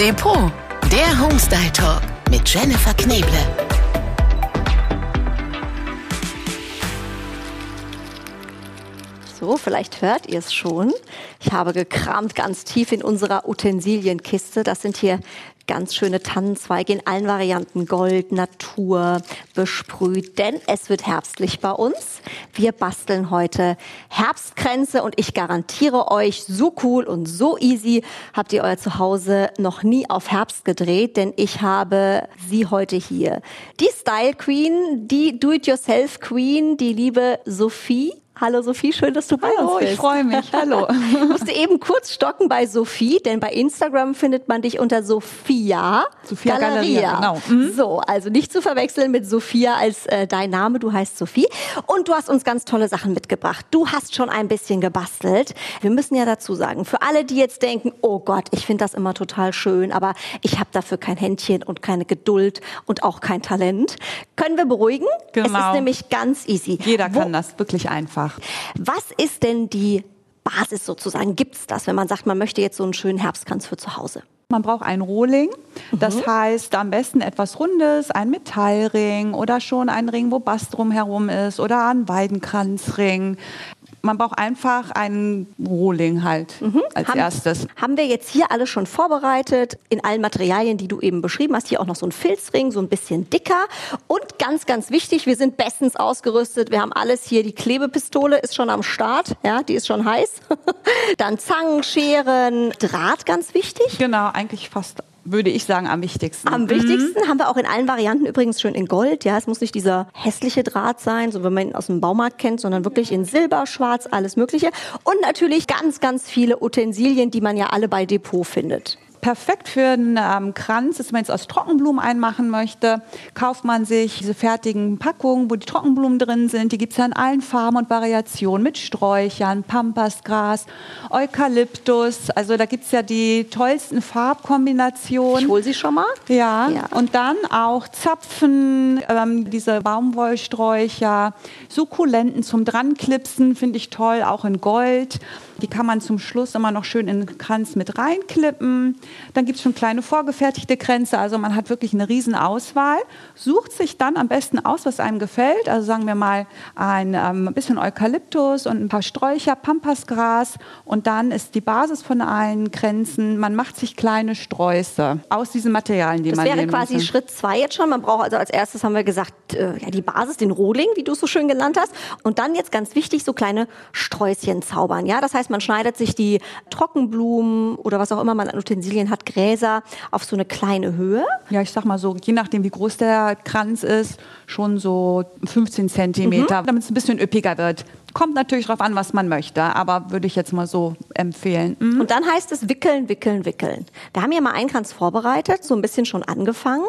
Depot, der Homestyle Talk mit Jennifer Kneble. So, vielleicht hört ihr es schon. Ich habe gekramt ganz tief in unserer Utensilienkiste. Das sind hier ganz schöne Tannenzweige in allen Varianten. Gold, Natur, besprüht. Denn es wird herbstlich bei uns. Wir basteln heute Herbstkränze und ich garantiere euch, so cool und so easy habt ihr euer Zuhause noch nie auf Herbst gedreht, denn ich habe sie heute hier. Die Style Queen, die Do-it-yourself Queen, die liebe Sophie. Hallo Sophie, schön, dass du bei Hallo, uns bist. ich freue mich. Hallo. Ich musste eben kurz stocken bei Sophie, denn bei Instagram findet man dich unter Sophia, Sophia Galeria, genau. Mhm. So, also nicht zu verwechseln mit Sophia als äh, dein Name, du heißt Sophie. Und du hast uns ganz tolle Sachen mitgebracht. Du hast schon ein bisschen gebastelt. Wir müssen ja dazu sagen, für alle, die jetzt denken, oh Gott, ich finde das immer total schön, aber ich habe dafür kein Händchen und keine Geduld und auch kein Talent, können wir beruhigen. Es ist Genau. nämlich ganz easy. Jeder Wo- kann das wirklich einfach. Was ist denn die Basis sozusagen? Gibt's das, wenn man sagt, man möchte jetzt so einen schönen Herbstkranz für zu Hause? Man braucht einen Rohling. Mhm. Das heißt am besten etwas Rundes, ein Metallring oder schon ein Ring, wo Bast drumherum ist oder ein Weidenkranzring. Man braucht einfach einen Rohling halt als Mhm. Haben- erstes. Haben wir jetzt hier alles schon vorbereitet in allen Materialien, die du eben beschrieben hast. Hier auch noch so ein Filzring, so ein bisschen dicker. Und ganz, ganz wichtig, wir sind bestens ausgerüstet. Wir haben alles hier. Die Klebepistole ist schon am Start. Ja, die ist schon heiß. Dann Zangen, Scheren, Draht, ganz wichtig. Genau, eigentlich fast, würde ich sagen, am wichtigsten. Am wichtigsten haben wir auch in allen Varianten übrigens schön in Gold. Ja, es muss nicht dieser hässliche Draht sein, so wie man ihn aus dem Baumarkt kennt, sondern wirklich in Silber, Schwarz, alles Mögliche. Und natürlich ganz, ganz viele Utensilien, die man ja alle bei Depot findet. Perfekt für einen ähm, Kranz ist, wenn man jetzt aus Trockenblumen einmachen möchte, kauft man sich diese fertigen Packungen, wo die Trockenblumen drin sind. Die gibt es ja in allen Farben und Variationen mit Sträuchern, Pampasgras, Eukalyptus. Also da gibt es ja die tollsten Farbkombinationen. Ich hole sie schon mal. Ja, Ja. und dann auch Zapfen, ähm, diese Baumwollsträucher, Sukkulenten zum Dranklipsen finde ich toll, auch in Gold. Die kann man zum Schluss immer noch schön in den Kranz mit reinklippen. Dann gibt es schon kleine vorgefertigte Kränze, also man hat wirklich eine riesen Auswahl. Sucht sich dann am besten aus, was einem gefällt. Also sagen wir mal ein ähm, bisschen Eukalyptus und ein paar Sträucher, Pampasgras. Und dann ist die Basis von allen Kränzen, man macht sich kleine Sträuße aus diesen Materialien, die Das man wäre nehmen quasi kann. Schritt zwei jetzt schon. Man braucht also als erstes, haben wir gesagt, äh, ja, die Basis, den Rohling, wie du es so schön genannt hast. Und dann jetzt ganz wichtig, so kleine Sträußchen zaubern. Ja, das heißt, man schneidet sich die Trockenblumen oder was auch immer man an Utensilien hat, Gräser auf so eine kleine Höhe. Ja, ich sag mal so, je nachdem, wie groß der Kranz ist, schon so 15 Zentimeter, damit es ein bisschen üppiger wird. Kommt natürlich drauf an, was man möchte, aber würde ich jetzt mal so empfehlen. Mhm. Und dann heißt es wickeln, wickeln, wickeln. Wir haben ja mal einen Kranz vorbereitet, so ein bisschen schon angefangen.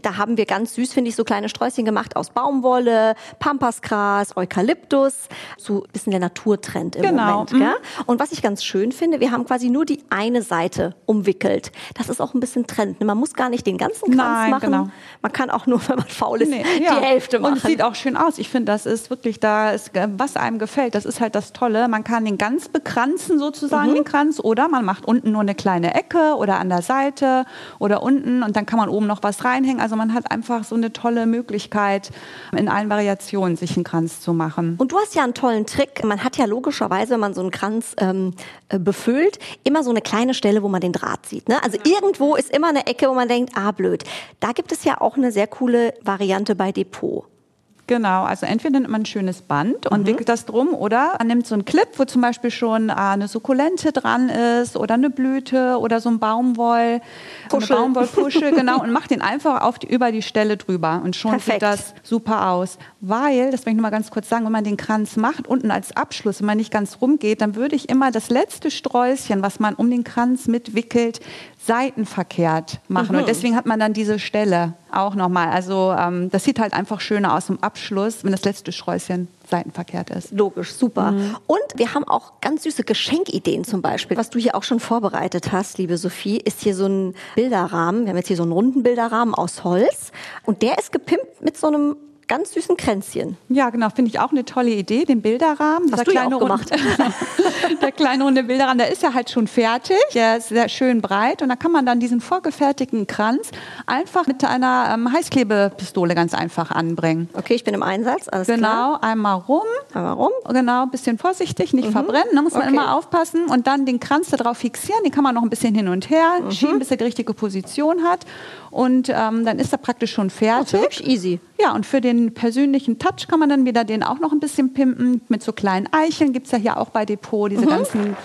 Da haben wir ganz süß, finde ich, so kleine Sträußchen gemacht aus Baumwolle, Pampasgras, Eukalyptus. So ein bisschen der Naturtrend im Genau, Moment. mhm. Gell? Und was ich ganz schön finde, wir haben quasi nur die eine Seite umwickelt. Das ist auch ein bisschen Trend. Man muss gar nicht den ganzen Kranz Nein, machen. genau. Man kann auch nur, wenn man faul ist, Nee, die ja. Hälfte machen. Und es sieht auch schön aus. Ich finde, das ist wirklich da, ist, äh, was einem gefällt. Das ist halt das Tolle. Man kann den ganz bekranzen sozusagen, Mhm. den Kranz, oder man macht unten nur eine kleine Ecke oder an der Seite oder unten und dann kann man oben noch was reinhängen. Also man hat einfach so eine tolle Möglichkeit, in allen Variationen sich einen Kranz zu machen. Und du hast ja einen tollen Trick. Man hat ja logischerweise, wenn man so einen Kranz ähm, äh, befüllt, immer so eine kleine Stelle, wo man den Draht sieht. Ne? Also irgendwo ist immer eine Ecke, wo man denkt, ah blöd. Da gibt es ja auch eine sehr coole Variante bei Depot. Genau, also entweder nimmt man ein schönes Band und wickelt das drum oder man nimmt so einen Clip, wo zum Beispiel schon äh, eine Sukkulente dran ist oder eine Blüte oder so ein Baumwoll, so eine Puschel. Baumwollpuschel, genau, und macht den einfach auf die, über die Stelle drüber und schon Perfekt. sieht das super aus. Weil, das will ich nur mal ganz kurz sagen, wenn man den Kranz macht, unten als Abschluss, wenn man nicht ganz rumgeht, dann würde ich immer das letzte Sträußchen, was man um den Kranz mitwickelt, seitenverkehrt machen. Und deswegen hat man dann diese Stelle auch nochmal. Also ähm, das sieht halt einfach schöner aus im Abschluss, wenn das letzte Sträußchen seitenverkehrt ist. Logisch, super. Mhm. Und wir haben auch ganz süße Geschenkideen zum Beispiel. Was du hier auch schon vorbereitet hast, liebe Sophie, ist hier so ein Bilderrahmen. Wir haben jetzt hier so einen runden Bilderrahmen aus Holz. Und der ist gepimpt mit so einem ganz süßen Kränzchen. Ja, genau, finde ich auch eine tolle Idee, den Bilderrahmen. Hast du ja auch gemacht. der kleine runde Bilderrahmen, der ist ja halt schon fertig, der ist sehr schön breit und da kann man dann diesen vorgefertigten Kranz einfach mit einer ähm, Heißklebepistole ganz einfach anbringen. Okay, ich bin im Einsatz, alles genau, klar. Genau, einmal rum. Einmal rum. Genau, ein bisschen vorsichtig, nicht mhm. verbrennen, da muss man okay. immer aufpassen und dann den Kranz darauf fixieren, den kann man noch ein bisschen hin und her mhm. schieben, bis er die richtige Position hat und ähm, dann ist er praktisch schon fertig. Das ist easy. Ja, und für den persönlichen Touch kann man dann wieder den auch noch ein bisschen pimpen. Mit so kleinen Eicheln gibt es ja hier auch bei Depot diese mhm. ganzen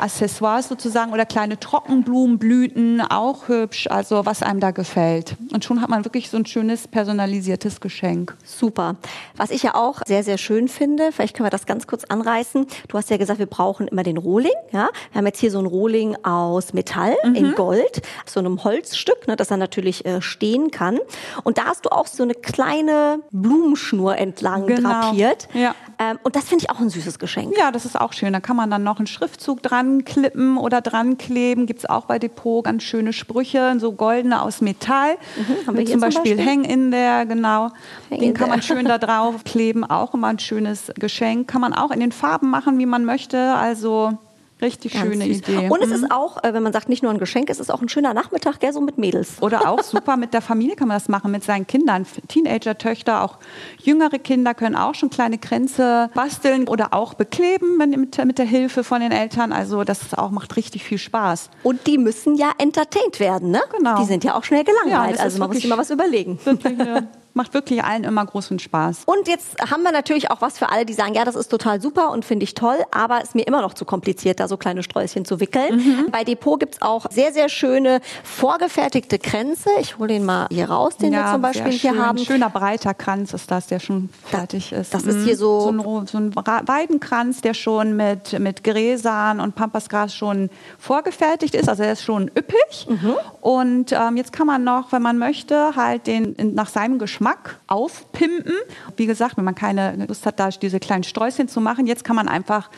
Accessoires sozusagen oder kleine Trockenblumenblüten, auch hübsch, also was einem da gefällt. Und schon hat man wirklich so ein schönes personalisiertes Geschenk. Super. Was ich ja auch sehr, sehr schön finde, vielleicht können wir das ganz kurz anreißen. Du hast ja gesagt, wir brauchen immer den Rohling. Ja? Wir haben jetzt hier so ein Rohling aus Metall mhm. in Gold, so einem Holzstück, ne, das dann natürlich äh, stehen kann. Und da hast du auch so eine kleine Blumenschnur entlang genau. drapiert. Ja. Ähm, und das finde ich auch ein süßes Geschenk. Ja, das ist auch schön. Da kann man dann noch einen Schriftzug dran klippen oder dran kleben. Gibt es auch bei Depot ganz schöne Sprüche, so goldene aus Metall. Mhm, haben wir zum, Beispiel, Beispiel Hang in der, genau. Hang Den kann man schön da drauf kleben. Auch immer ein schönes Geschenk. Kann man auch in den Farben machen, wie man möchte. Also Richtig Ganz schöne süß. Idee. Und es mhm. ist auch, äh, wenn man sagt, nicht nur ein Geschenk, es ist auch ein schöner Nachmittag, gell, so mit Mädels. Oder auch super mit der Familie kann man das machen, mit seinen Kindern. Teenager-Töchter, auch jüngere Kinder können auch schon kleine Kränze basteln oder auch bekleben mit, mit der Hilfe von den Eltern. Also das auch macht richtig viel Spaß. Und die müssen ja entertained werden, ne? Genau. Die sind ja auch schnell gelangweilt. Ja, also man muss sich mal was überlegen. Wirklich eine macht wirklich allen immer großen Spaß. Und jetzt haben wir natürlich auch was für alle, die sagen, ja, das ist total super und finde ich toll, aber ist mir immer noch zu kompliziert, da so kleine Sträußchen zu wickeln. Mhm. Bei Depot gibt's auch sehr, sehr schöne vorgefertigte Kränze. Ich hole den mal hier raus, den ja, wir zum Beispiel hier haben. Ein schöner breiter Kranz ist das, der schon fertig das, ist. Das ist hier so... So ein, so ein Weidenkranz, der schon mit, mit Gräsern und Pampasgras schon vorgefertigt ist. Also er ist schon üppig. Mhm. Und ähm, jetzt kann man noch, wenn man möchte, halt den nach seinem Geschmack Geschmack aufpimpen. Wie gesagt, wenn man keine Lust hat, da diese kleinen Sträußchen zu machen, jetzt kann man einfach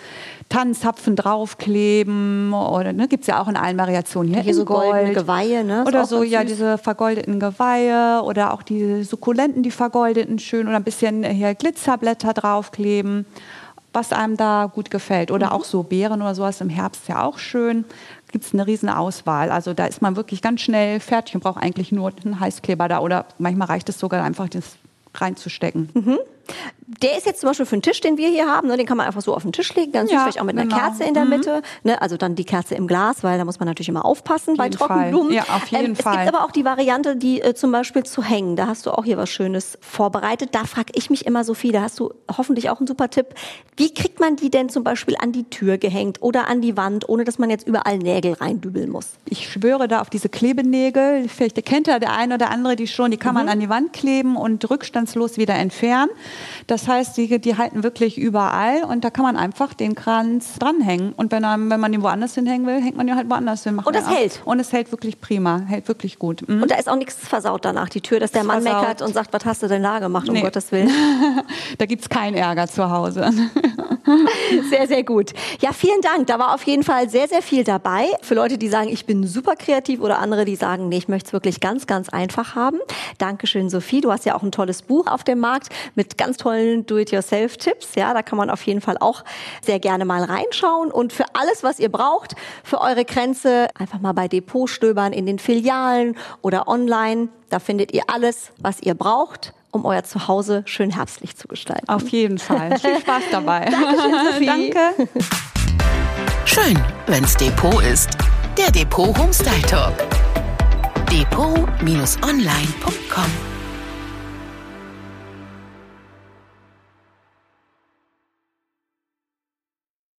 Tannenzapfen draufkleben oder ne, gibt es ja auch in allen Variationen. Hier, hier so goldene Geweihe, ne? Oder so, ja, diese vergoldeten Geweihe oder auch die Sukkulenten, die vergoldeten schön oder ein bisschen hier Glitzerblätter draufkleben was einem da gut gefällt. Oder mhm. auch so Beeren oder sowas im Herbst ja auch schön gibt es eine riesen Auswahl. Also da ist man wirklich ganz schnell fertig und braucht eigentlich nur einen Heißkleber da oder manchmal reicht es sogar einfach, das reinzustecken. Mhm. Der ist jetzt zum Beispiel für den Tisch, den wir hier haben, ne, den kann man einfach so auf den Tisch legen, ganz ja, vielleicht auch mit genau. einer Kerze in der mhm. Mitte, ne, also dann die Kerze im Glas, weil da muss man natürlich immer aufpassen bei Trockenblumen. Ja, auf jeden ähm, Fall. Es gibt aber auch die Variante, die äh, zum Beispiel zu hängen. Da hast du auch hier was Schönes vorbereitet. Da frage ich mich immer so viel. Da hast du hoffentlich auch einen super Tipp. Wie kriegt man die denn zum Beispiel an die Tür gehängt oder an die Wand, ohne dass man jetzt überall Nägel reindübeln muss? Ich schwöre da auf diese Klebenägel. Vielleicht kennt ja der eine oder andere die schon. Die kann mhm. man an die Wand kleben und rückstandslos wieder entfernen. Das heißt, die, die halten wirklich überall und da kann man einfach den Kranz dranhängen. Und wenn, er, wenn man ihn woanders hinhängen will, hängt man ihn halt woanders hin. Und es hält. Und es hält wirklich prima, hält wirklich gut. Mhm. Und da ist auch nichts versaut danach, die Tür, dass der Mann versaut. meckert und sagt, was hast du denn da gemacht, um nee. Gottes Willen. da gibt es keinen Ärger zu Hause. sehr, sehr gut. Ja, vielen Dank. Da war auf jeden Fall sehr, sehr viel dabei. Für Leute, die sagen, ich bin super kreativ oder andere, die sagen, nee, ich möchte es wirklich ganz, ganz einfach haben. Dankeschön, Sophie. Du hast ja auch ein tolles Buch auf dem Markt mit ganz tollen Do-it-yourself-Tipps. Ja, da kann man auf jeden Fall auch sehr gerne mal reinschauen. Und für alles, was ihr braucht, für eure Grenze, einfach mal bei Depot stöbern in den Filialen oder online. Da findet ihr alles, was ihr braucht um euer Zuhause schön herbstlich zu gestalten. Auf jeden Fall. Viel Spaß dabei. Dankeschön, Danke. Schön, wenn's Depot ist. Der Depot Homestyle Talk. Depot-online.com